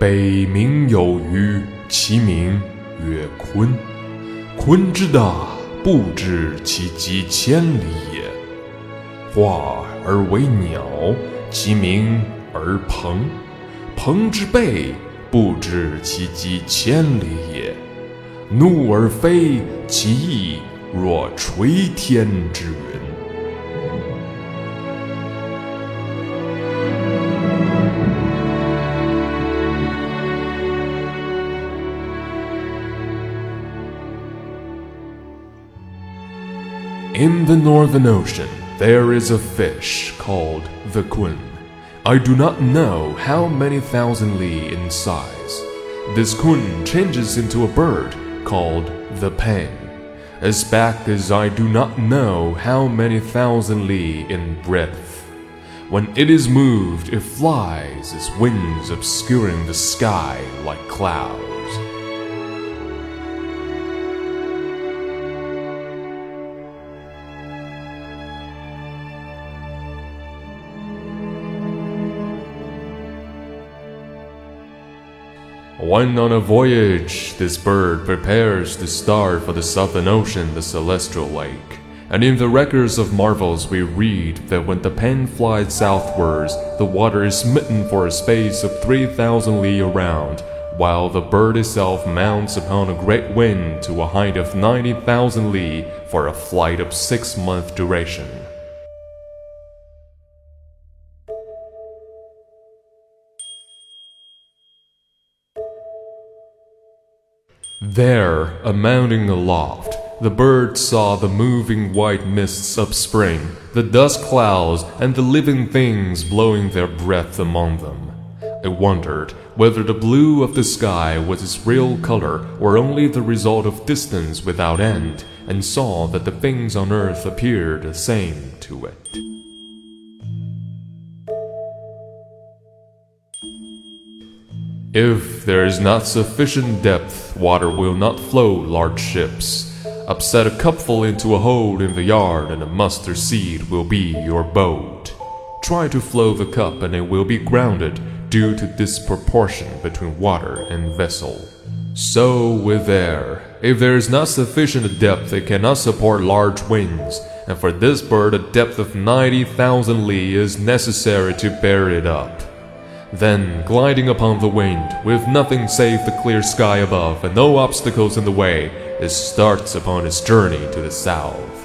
北冥有鱼，其名曰鲲。鲲之大，不知其几千里也。化而为鸟，其名而鹏。鹏之背，不知其几千里也。怒而飞，其翼若垂天之云。In the Northern Ocean, there is a fish called the Kun. I do not know how many thousand li in size. This Kun changes into a bird called the P'eng, as back as I do not know how many thousand li in breadth. When it is moved, it flies, its wings obscuring the sky like clouds. When on a voyage, this bird prepares to start for the southern ocean, the celestial lake. And in the records of marvels, we read that when the peng flies southwards, the water is smitten for a space of 3,000 li around, while the bird itself mounts upon a great wind to a height of 90,000 li for a flight of six month duration. There, a mounting aloft, the bird saw the moving white mists upspring, the dust clouds, and the living things blowing their breath among them. It wondered whether the blue of the sky was its real color or only the result of distance without end, and saw that the things on earth appeared the same to it. If there is not sufficient depth, water will not flow large ships. Upset a cupful into a hole in the yard, and a mustard seed will be your boat. Try to flow the cup, and it will be grounded due to disproportion between water and vessel. So with air. If there is not sufficient depth, it cannot support large winds, and for this bird a depth of 90,000 li is necessary to bear it up. Then, gliding upon the wind, with nothing save the clear sky above and no obstacles in the way, it starts upon its journey to the south.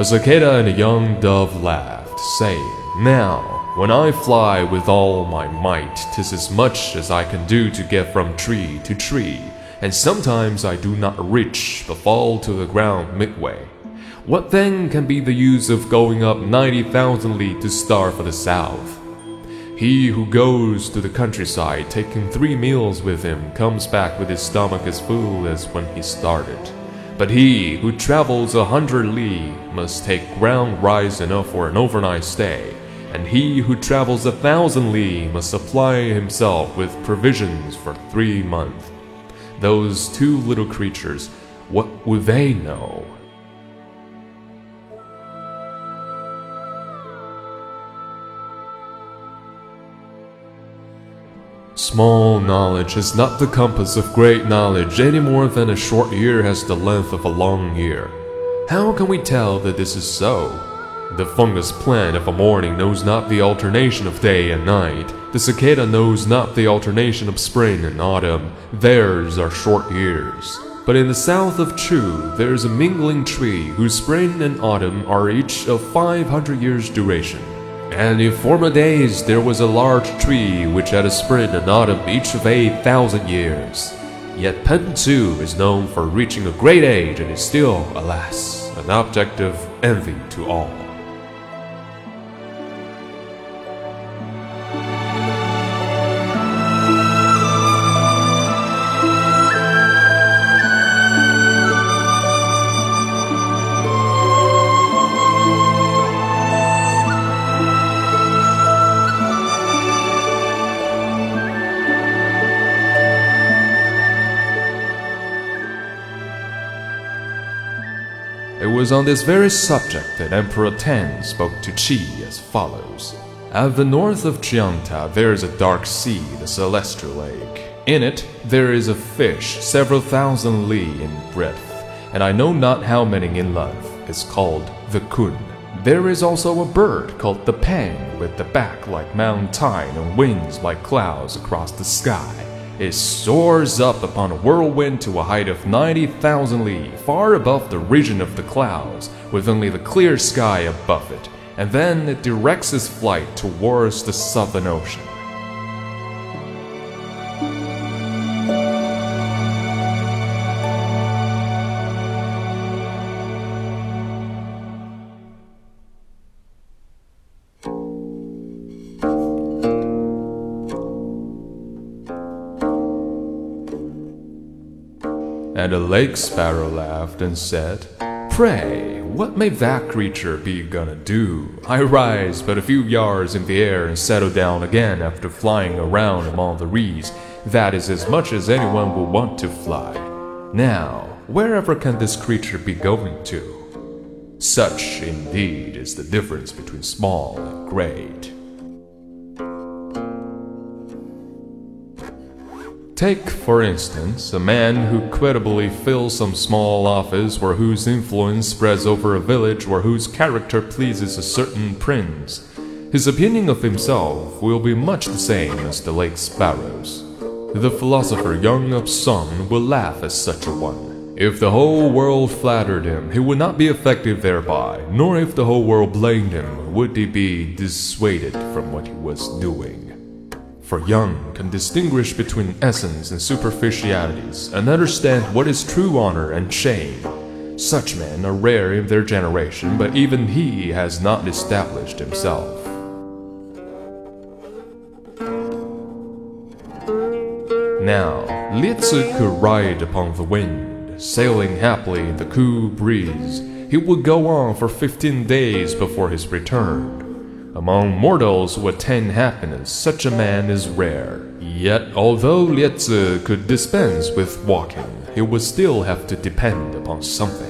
A cicada and a young dove laughed, saying, Now, when I fly with all my might, 'tis as much as I can do to get from tree to tree, and sometimes I do not reach, but fall to the ground midway. What then can be the use of going up ninety thousand li to start for the south? He who goes to the countryside taking three meals with him comes back with his stomach as full as when he started. But he who travels a hundred li must take ground rise enough for an overnight stay, and he who travels a thousand li must supply himself with provisions for three months. Those two little creatures, what would they know? Small knowledge is not the compass of great knowledge any more than a short year has the length of a long year. How can we tell that this is so? The fungus plant of a morning knows not the alternation of day and night. The cicada knows not the alternation of spring and autumn. Theirs are short years. But in the south of Chu, there is a mingling tree whose spring and autumn are each of 500 years' duration. And in former days there was a large tree which had a spring and autumn each of eight thousand years. Yet P'eng Tsu is known for reaching a great age and is still, alas, an object of envy to all. Was on this very subject that Emperor Tan spoke to Qi as follows. At the north of Chiangta there is a dark sea, the Celestial Lake. In it there is a fish several thousand li in breadth, and I know not how many in length. It's called the kun. There is also a bird called the pang with the back like Mount Tai and wings like clouds across the sky. It soars up upon a whirlwind to a height of 90,000 li, far above the region of the clouds, with only the clear sky above it, and then it directs its flight towards the Southern Ocean. And a lake sparrow laughed and said, Pray, what may that creature be gonna do? I rise but a few yards in the air and settle down again after flying around among the reeds. That is as much as anyone will want to fly. Now, wherever can this creature be going to? Such, indeed, is the difference between small and great. Take, for instance, a man who creditably fills some small office or whose influence spreads over a village or whose character pleases a certain prince. His opinion of himself will be much the same as the lake sparrow's. The philosopher Young of Sun will laugh at such a one. If the whole world flattered him, he would not be affected thereby, nor if the whole world blamed him, would he be dissuaded from what he was doing. For Young can distinguish between essence and superficialities and understand what is true honor and shame. Such men are rare in their generation, but even he has not established himself. Now, Liezi could ride upon the wind, sailing happily in the cool breeze. He would go on for fifteen days before his return. Among mortals who attain happiness, such a man is rare. Yet, although Liezi could dispense with walking, he would still have to depend upon something.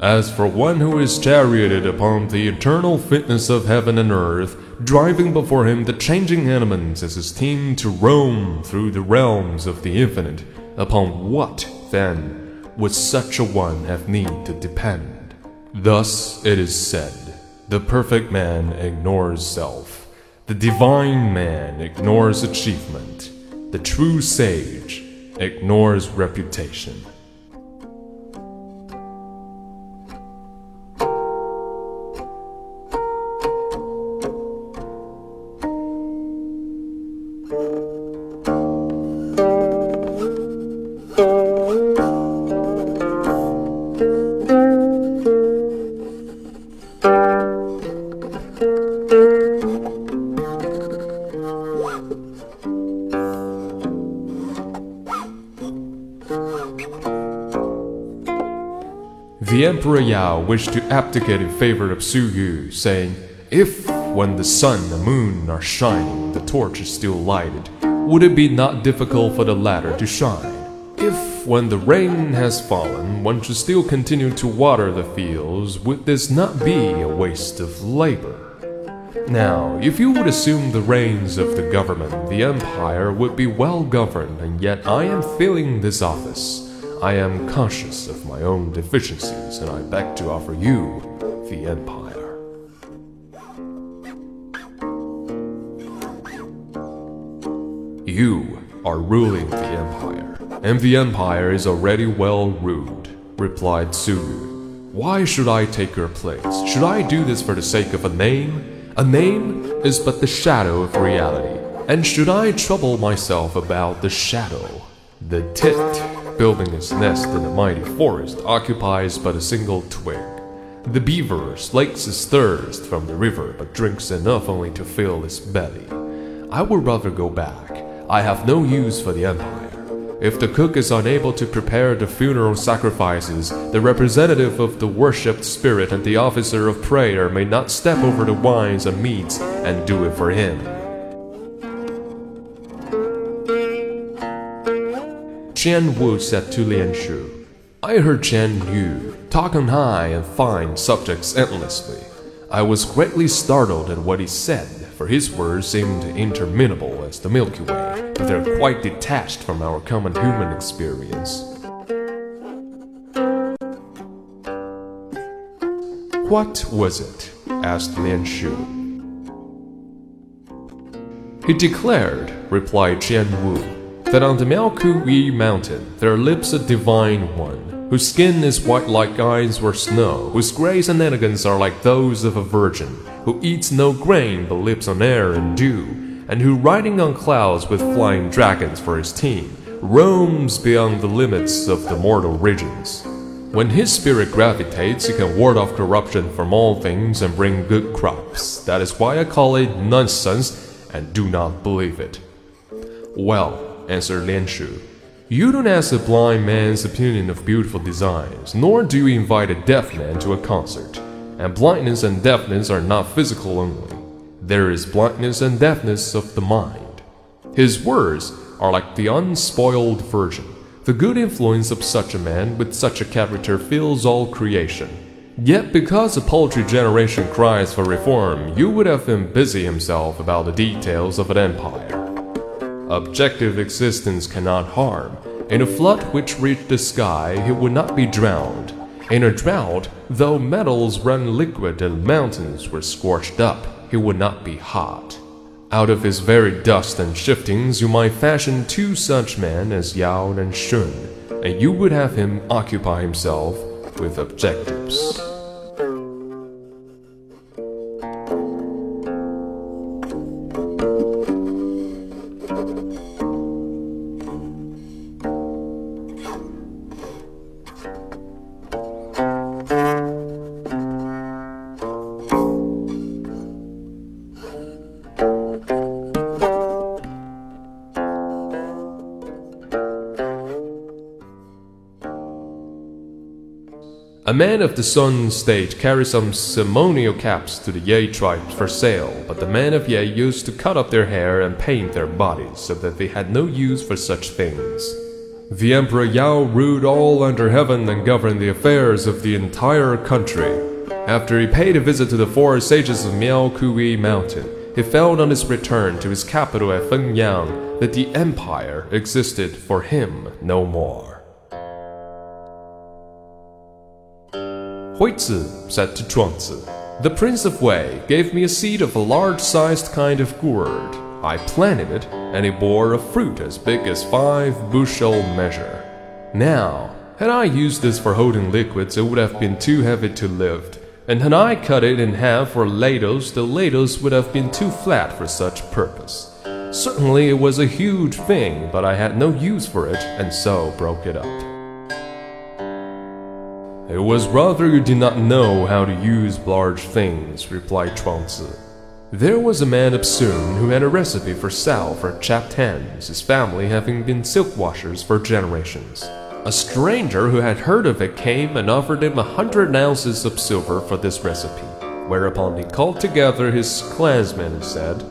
As for one who is charioted upon the eternal fitness of heaven and earth, driving before him the changing elements as his team to roam through the realms of the infinite, upon what, then, would such a one have need to depend? Thus it is said, the perfect man ignores self, the divine man ignores achievement, the true sage ignores reputation. Emperor Yao wished to abdicate in favor of Su Yu, saying, If, when the sun and moon are shining, the torch is still lighted, would it be not difficult for the latter to shine? If, when the rain has fallen, one should still continue to water the fields, would this not be a waste of labor? Now, if you would assume the reins of the government, the empire would be well governed, and yet I am filling this office. I am conscious of my own deficiencies, and I beg to offer you the empire. You are ruling the empire, and the empire is already well ruled, replied Suyu. Why should I take your place? Should I do this for the sake of a name? A name is but the shadow of reality, and should I trouble myself about the shadow? The tit, building its nest in a mighty forest, occupies but a single twig. The beaver slakes his thirst from the river, but drinks enough only to fill his belly. I would rather go back. I have no use for the empire. If the cook is unable to prepare the funeral sacrifices, the representative of the worshipped spirit and the officer of prayer may not step over the wines and meats and do it for him. Jian Wu said to Lian Shu, I heard Chen Yu talk on high and fine subjects endlessly. I was greatly startled at what he said, for his words seemed interminable as the Milky Way, but they're quite detached from our common human experience. What was it? asked Lian Shu. He declared, replied Jian Wu, that on the Miaoku mountain there lives a divine one, whose skin is white like ice or snow, whose grace and elegance are like those of a virgin, who eats no grain but lives on air and dew, and who riding on clouds with flying dragons for his team, roams beyond the limits of the mortal regions. When his spirit gravitates, he can ward off corruption from all things and bring good crops. That is why I call it nonsense and do not believe it. Well, answered Lian Shu, you don't ask a blind man's opinion of beautiful designs, nor do you invite a deaf man to a concert. And blindness and deafness are not physical only. There is blindness and deafness of the mind. His words are like the unspoiled virgin. The good influence of such a man with such a character fills all creation. Yet because a paltry generation cries for reform, you would have him busy himself about the details of an empire. Objective existence cannot harm. In a flood which reached the sky, he would not be drowned. In a drought, though metals run liquid and mountains were scorched up, he would not be hot. Out of his very dust and shiftings, you might fashion two such men as Yao and Shun, and you would have him occupy himself with objectives. Man of the Sun state carried some ceremonial caps to the Ye tribe for sale, but the men of Ye used to cut up their hair and paint their bodies so that they had no use for such things. The Emperor Yao ruled all under heaven and governed the affairs of the entire country. After he paid a visit to the four sages of Miao Kui Mountain, he found on his return to his capital at Fenyang that the empire existed for him no more. Huizi said to Chuangzi, The Prince of Wei gave me a seed of a large-sized kind of gourd. I planted it, and it bore a fruit as big as five bushel measure. Now, had I used this for holding liquids, it would have been too heavy to lift, and had I cut it in half for ladles, the ladles would have been too flat for such purpose. Certainly it was a huge thing, but I had no use for it, and so broke it up. It was rather you did not know how to use large things, replied Chuangzi. There was a man of Sun who had a recipe for salve for chapped hands, his family having been silk washers for generations. A stranger who had heard of it came and offered him a hundred ounces of silver for this recipe, whereupon he called together his clansmen and said,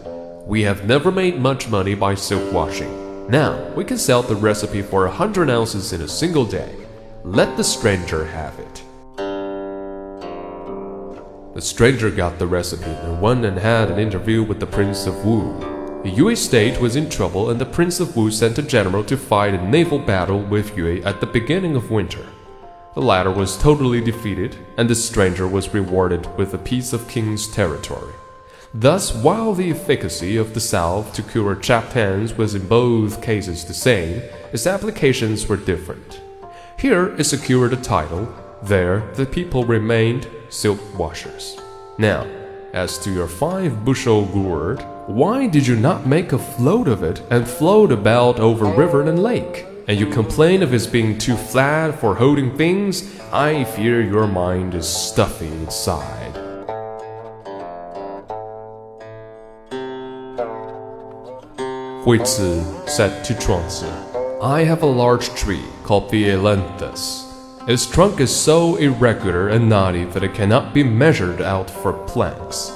We have never made much money by silk washing. Now we can sell the recipe for a hundred ounces in a single day. Let the stranger have it. The stranger got the recipe and went and had an interview with the Prince of Wu. The Yue state was in trouble, and the Prince of Wu sent a general to fight a naval battle with Yue at the beginning of winter. The latter was totally defeated, and the stranger was rewarded with a piece of king's territory. Thus, while the efficacy of the salve to cure chapped hands was in both cases the same, its applications were different. Here it secured a title, there the people remained silk washers. Now, as to your five bushel gourd, why did you not make a float of it and float about over river and lake? And you complain of its being too flat for holding things? I fear your mind is stuffy inside. Huizi said to Chuangzi, I have a large tree called the Ailanthus. Its trunk is so irregular and knotty that it cannot be measured out for planks,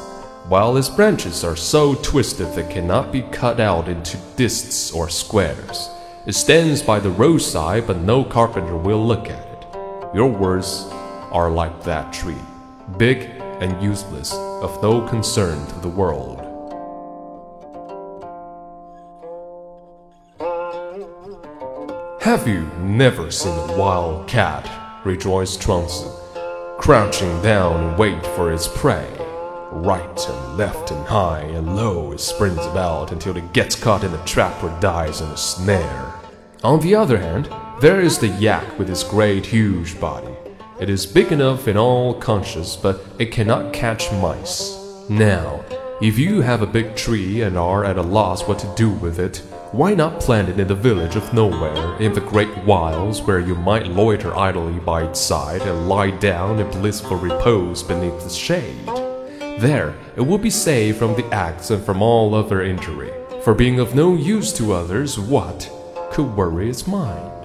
while its branches are so twisted that cannot be cut out into discs or squares. It stands by the roadside, but no carpenter will look at it. Your words are like that tree, big and useless, of no concern to the world. Have you never seen a wild cat? rejoiced Chuangzi, crouching down and wait for its prey. Right and left and high and low it springs about until it gets caught in a trap or dies in a snare. On the other hand, there is the yak with its great huge body. It is big enough in all conscience, but it cannot catch mice. Now, if you have a big tree and are at a loss what to do with it, why not plant it in the village of nowhere, in the great wilds, where you might loiter idly by its side and lie down in blissful repose beneath its shade? There, it will be safe from the axe and from all other injury. For being of no use to others, what could worry its mind?